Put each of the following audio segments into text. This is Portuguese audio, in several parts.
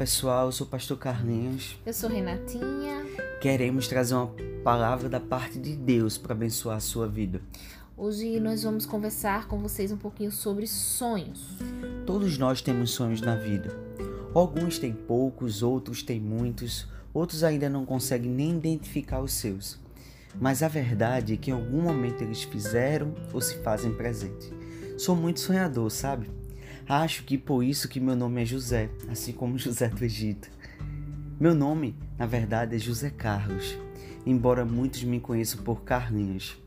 pessoal, eu sou o pastor Carlinhos. Eu sou Renatinha. Queremos trazer uma palavra da parte de Deus para abençoar a sua vida. Hoje nós vamos conversar com vocês um pouquinho sobre sonhos. Todos nós temos sonhos na vida. Alguns têm poucos, outros têm muitos, outros ainda não conseguem nem identificar os seus. Mas a verdade é que em algum momento eles fizeram ou se fazem presente. Sou muito sonhador, sabe? Acho que por isso que meu nome é José, assim como José do Egito. Meu nome, na verdade, é José Carlos, embora muitos me conheçam por Carlinhos.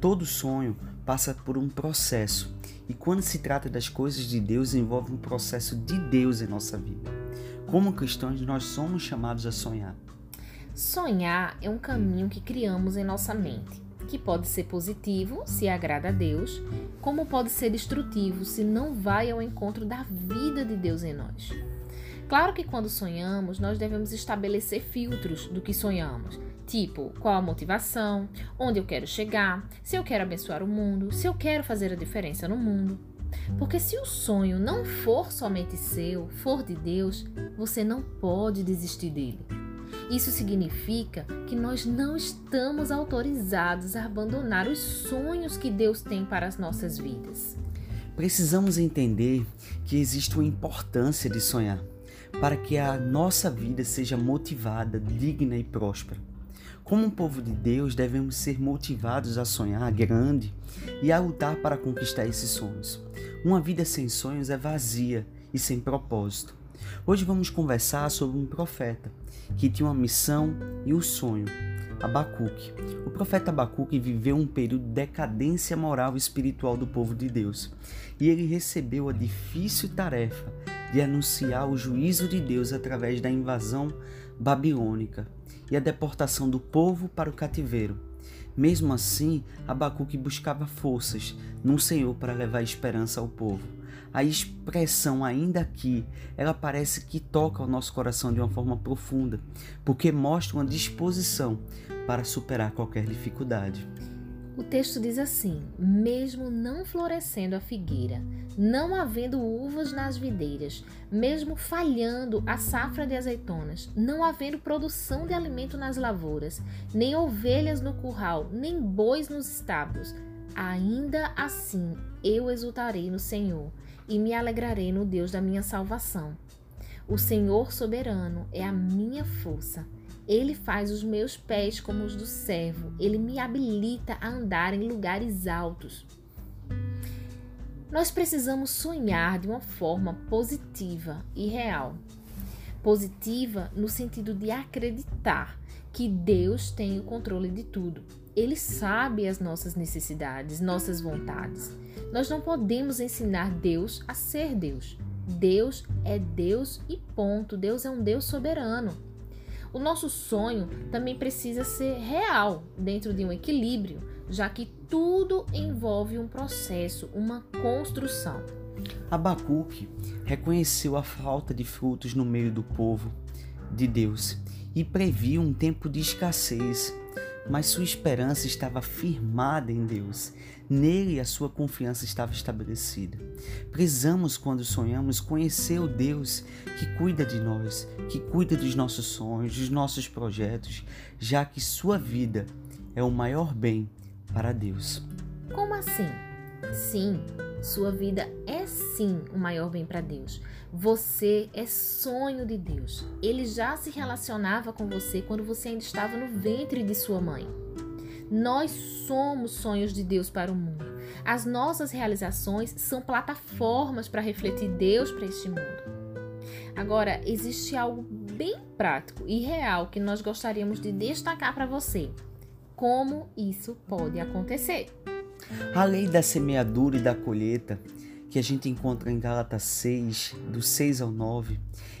Todo sonho passa por um processo, e quando se trata das coisas de Deus, envolve um processo de Deus em nossa vida. Como cristãos, nós somos chamados a sonhar. Sonhar é um caminho que criamos em nossa mente que pode ser positivo se agrada a Deus, como pode ser destrutivo se não vai ao encontro da vida de Deus em nós. Claro que quando sonhamos, nós devemos estabelecer filtros do que sonhamos, tipo qual a motivação, onde eu quero chegar, se eu quero abençoar o mundo, se eu quero fazer a diferença no mundo. Porque se o sonho não for somente seu, for de Deus, você não pode desistir dele. Isso significa que nós não estamos autorizados a abandonar os sonhos que Deus tem para as nossas vidas. Precisamos entender que existe uma importância de sonhar para que a nossa vida seja motivada, digna e próspera. Como um povo de Deus, devemos ser motivados a sonhar grande e a lutar para conquistar esses sonhos. Uma vida sem sonhos é vazia e sem propósito. Hoje vamos conversar sobre um profeta que tinha uma missão e um sonho. Abacuque. O profeta Abacuque viveu um período de decadência moral e espiritual do povo de Deus, e ele recebeu a difícil tarefa de anunciar o juízo de Deus através da invasão babilônica e a deportação do povo para o cativeiro. Mesmo assim, Abacuque buscava forças no Senhor para levar esperança ao povo a expressão ainda aqui, ela parece que toca o nosso coração de uma forma profunda, porque mostra uma disposição para superar qualquer dificuldade. O texto diz assim: mesmo não florescendo a figueira, não havendo uvas nas videiras, mesmo falhando a safra de azeitonas, não havendo produção de alimento nas lavouras, nem ovelhas no curral, nem bois nos estábulos, ainda assim eu exultarei no Senhor e me alegrarei no Deus da minha salvação. O Senhor soberano é a minha força. Ele faz os meus pés como os do servo. Ele me habilita a andar em lugares altos. Nós precisamos sonhar de uma forma positiva e real. Positiva no sentido de acreditar que Deus tem o controle de tudo. Ele sabe as nossas necessidades, nossas vontades. Nós não podemos ensinar Deus a ser Deus. Deus é Deus e ponto. Deus é um Deus soberano. O nosso sonho também precisa ser real, dentro de um equilíbrio, já que tudo envolve um processo, uma construção. Abacuque reconheceu a falta de frutos no meio do povo de Deus e previu um tempo de escassez mas sua esperança estava firmada em Deus. Nele a sua confiança estava estabelecida. Precisamos, quando sonhamos, conhecer o Deus que cuida de nós, que cuida dos nossos sonhos, dos nossos projetos, já que sua vida é o maior bem para Deus. Como assim? Sim, sua vida é sim o maior bem para Deus. Você é sonho de Deus. Ele já se relacionava com você quando você ainda estava no ventre de sua mãe. Nós somos sonhos de Deus para o mundo. As nossas realizações são plataformas para refletir Deus para este mundo. Agora, existe algo bem prático e real que nós gostaríamos de destacar para você. Como isso pode acontecer? A lei da semeadura e da colheita, que a gente encontra em Gálatas 6, do 6 ao 9,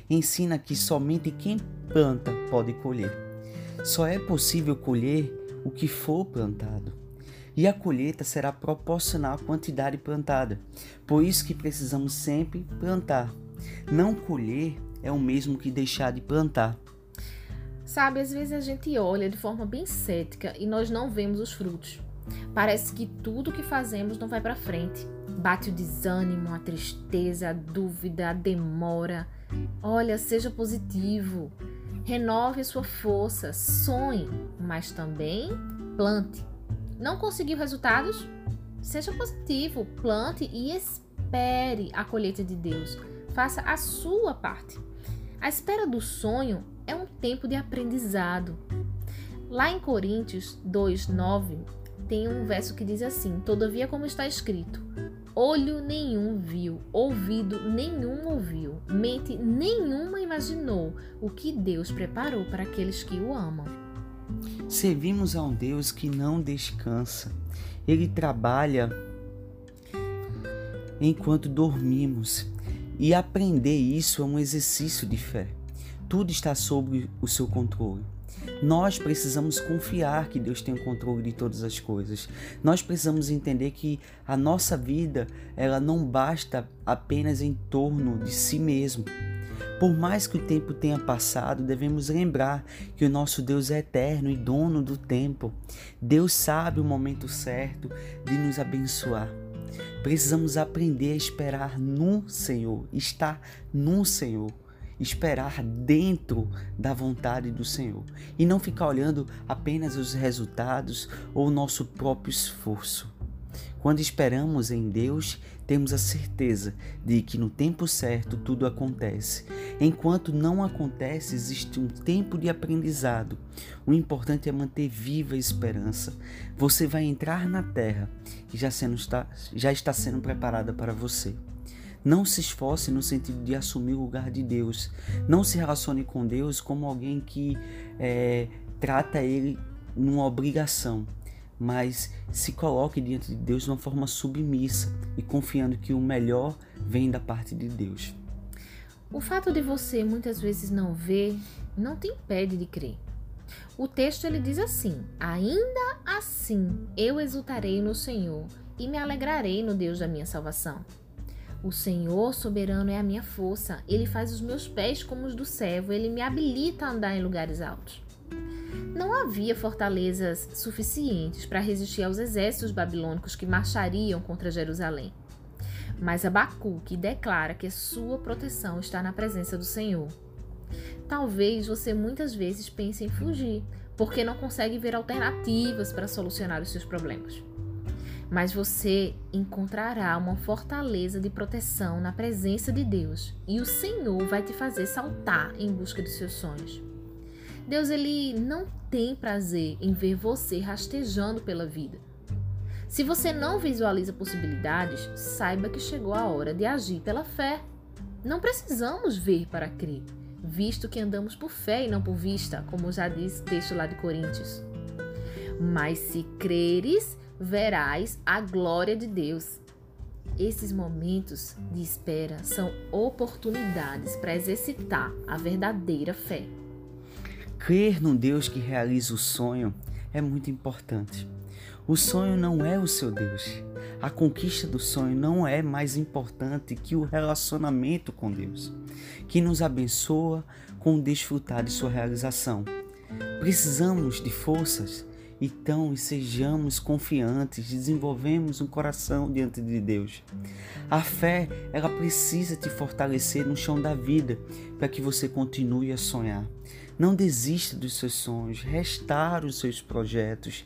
ensina que somente quem planta pode colher. Só é possível colher o que for plantado. E a colheita será proporcional à quantidade plantada. Por isso que precisamos sempre plantar. Não colher é o mesmo que deixar de plantar. Sabe, às vezes a gente olha de forma bem cética e nós não vemos os frutos. Parece que tudo que fazemos não vai para frente. Bate o desânimo, a tristeza, a dúvida, a demora. Olha, seja positivo. Renove sua força, sonhe, mas também plante. Não conseguiu resultados? Seja positivo, plante e espere a colheita de Deus. Faça a sua parte. A espera do sonho é um tempo de aprendizado. Lá em Coríntios 2:9 tem um verso que diz assim: Todavia como está escrito: Olho nenhum viu, ouvido nenhum ouviu, mente nenhuma imaginou o que Deus preparou para aqueles que o amam. Servimos a um Deus que não descansa. Ele trabalha enquanto dormimos. E aprender isso é um exercício de fé. Tudo está sob o seu controle. Nós precisamos confiar que Deus tem o controle de todas as coisas. Nós precisamos entender que a nossa vida, ela não basta apenas em torno de si mesmo. Por mais que o tempo tenha passado, devemos lembrar que o nosso Deus é eterno e dono do tempo. Deus sabe o momento certo de nos abençoar. Precisamos aprender a esperar no Senhor, estar no Senhor esperar dentro da vontade do Senhor e não ficar olhando apenas os resultados ou o nosso próprio esforço. Quando esperamos em Deus, temos a certeza de que no tempo certo tudo acontece. Enquanto não acontece, existe um tempo de aprendizado. O importante é manter viva a esperança. Você vai entrar na terra que já, sendo, já está sendo preparada para você. Não se esforce no sentido de assumir o lugar de Deus. Não se relacione com Deus como alguém que é, trata Ele numa obrigação, mas se coloque diante de Deus de uma forma submissa e confiando que o melhor vem da parte de Deus. O fato de você muitas vezes não ver não te impede de crer. O texto ele diz assim: Ainda assim eu exultarei no Senhor e me alegrarei no Deus da minha salvação. O Senhor soberano é a minha força. Ele faz os meus pés como os do servo. Ele me habilita a andar em lugares altos. Não havia fortalezas suficientes para resistir aos exércitos babilônicos que marchariam contra Jerusalém. Mas Abacuque declara que sua proteção está na presença do Senhor. Talvez você muitas vezes pense em fugir, porque não consegue ver alternativas para solucionar os seus problemas mas você encontrará uma fortaleza de proteção na presença de Deus e o Senhor vai te fazer saltar em busca dos seus sonhos. Deus ele não tem prazer em ver você rastejando pela vida. Se você não visualiza possibilidades, saiba que chegou a hora de agir pela fé. Não precisamos ver para crer, visto que andamos por fé e não por vista, como já diz o texto lá de Coríntios. Mas se creres, verás a glória de Deus. Esses momentos de espera são oportunidades para exercitar a verdadeira fé. Crer num Deus que realiza o sonho é muito importante. O sonho não é o seu Deus. A conquista do sonho não é mais importante que o relacionamento com Deus, que nos abençoa com desfrutar de sua realização. Precisamos de forças então, sejamos confiantes, desenvolvemos um coração diante de Deus. A fé, ela precisa te fortalecer no chão da vida para que você continue a sonhar. Não desista dos seus sonhos, restaure os seus projetos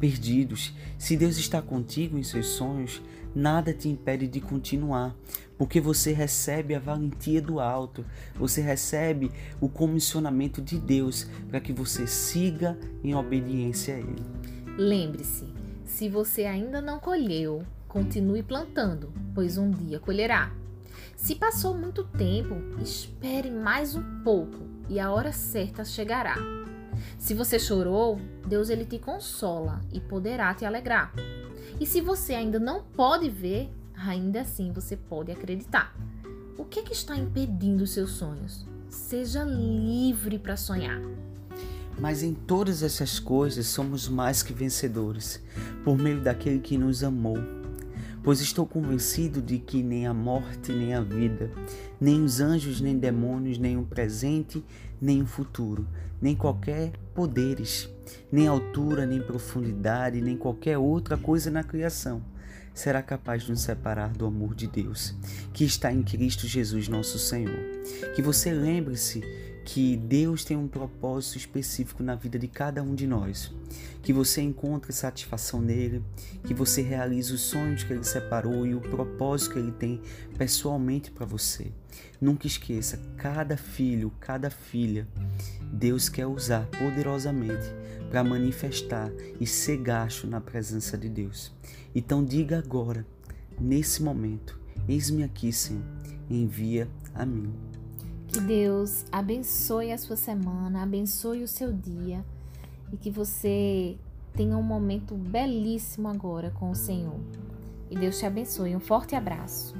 perdidos. Se Deus está contigo em seus sonhos, nada te impede de continuar, porque você recebe a valentia do alto, você recebe o comissionamento de Deus para que você siga em obediência a Ele. Lembre-se, se você ainda não colheu, continue plantando, pois um dia colherá. Se passou muito tempo, espere mais um pouco e a hora certa chegará. Se você chorou, Deus ele te consola e poderá te alegrar. E se você ainda não pode ver, ainda assim você pode acreditar. O que, é que está impedindo os seus sonhos? Seja livre para sonhar. Mas em todas essas coisas somos mais que vencedores, por meio daquele que nos amou. Pois estou convencido de que nem a morte, nem a vida, nem os anjos, nem demônios, nem o presente, nem o futuro, nem qualquer poderes, nem altura, nem profundidade, nem qualquer outra coisa na criação será capaz de nos separar do amor de Deus, que está em Cristo Jesus, nosso Senhor. Que você lembre-se que Deus tem um propósito específico na vida de cada um de nós, que você encontre satisfação nele, que você realize os sonhos que ele separou e o propósito que ele tem pessoalmente para você. Nunca esqueça, cada filho, cada filha, Deus quer usar poderosamente para manifestar e ser gasto na presença de Deus. Então diga agora, nesse momento, eis-me aqui, Senhor, envia a mim. Que Deus abençoe a sua semana, abençoe o seu dia e que você tenha um momento belíssimo agora com o Senhor. E Deus te abençoe. Um forte abraço.